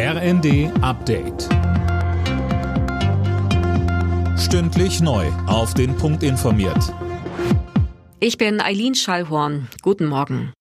RND Update. Stündlich neu. Auf den Punkt informiert. Ich bin Eileen Schallhorn. Guten Morgen.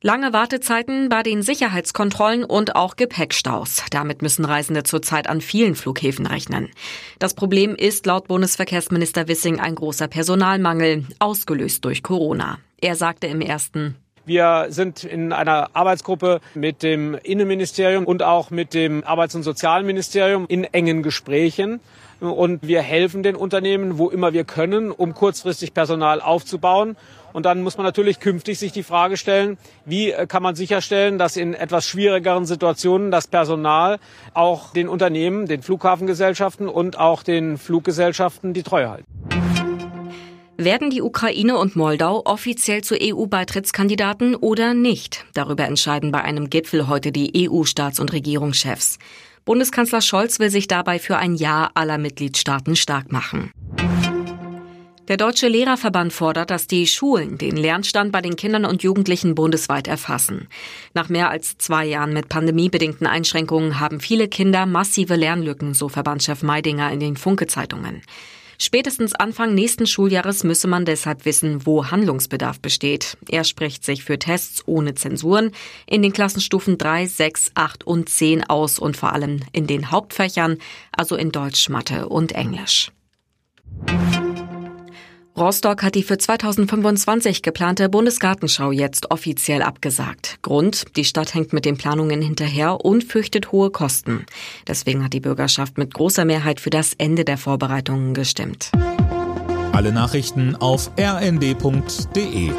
Lange Wartezeiten bei den Sicherheitskontrollen und auch Gepäckstaus. Damit müssen Reisende zurzeit an vielen Flughäfen rechnen. Das Problem ist laut Bundesverkehrsminister Wissing ein großer Personalmangel, ausgelöst durch Corona. Er sagte im ersten wir sind in einer Arbeitsgruppe mit dem Innenministerium und auch mit dem Arbeits- und Sozialministerium in engen Gesprächen. Und wir helfen den Unternehmen, wo immer wir können, um kurzfristig Personal aufzubauen. Und dann muss man natürlich künftig sich die Frage stellen, wie kann man sicherstellen, dass in etwas schwierigeren Situationen das Personal auch den Unternehmen, den Flughafengesellschaften und auch den Fluggesellschaften die Treue halten. Werden die Ukraine und Moldau offiziell zu EU-Beitrittskandidaten oder nicht? Darüber entscheiden bei einem Gipfel heute die EU-Staats- und Regierungschefs. Bundeskanzler Scholz will sich dabei für ein Ja aller Mitgliedstaaten stark machen. Der Deutsche Lehrerverband fordert, dass die Schulen den Lernstand bei den Kindern und Jugendlichen bundesweit erfassen. Nach mehr als zwei Jahren mit pandemiebedingten Einschränkungen haben viele Kinder massive Lernlücken, so Verbandschef Meidinger in den Funke-Zeitungen. Spätestens Anfang nächsten Schuljahres müsse man deshalb wissen, wo Handlungsbedarf besteht. Er spricht sich für Tests ohne Zensuren in den Klassenstufen 3, 6, 8 und 10 aus und vor allem in den Hauptfächern, also in Deutsch, Mathe und Englisch. Rostock hat die für 2025 geplante Bundesgartenschau jetzt offiziell abgesagt. Grund, die Stadt hängt mit den Planungen hinterher und fürchtet hohe Kosten. Deswegen hat die Bürgerschaft mit großer Mehrheit für das Ende der Vorbereitungen gestimmt. Alle Nachrichten auf rnd.de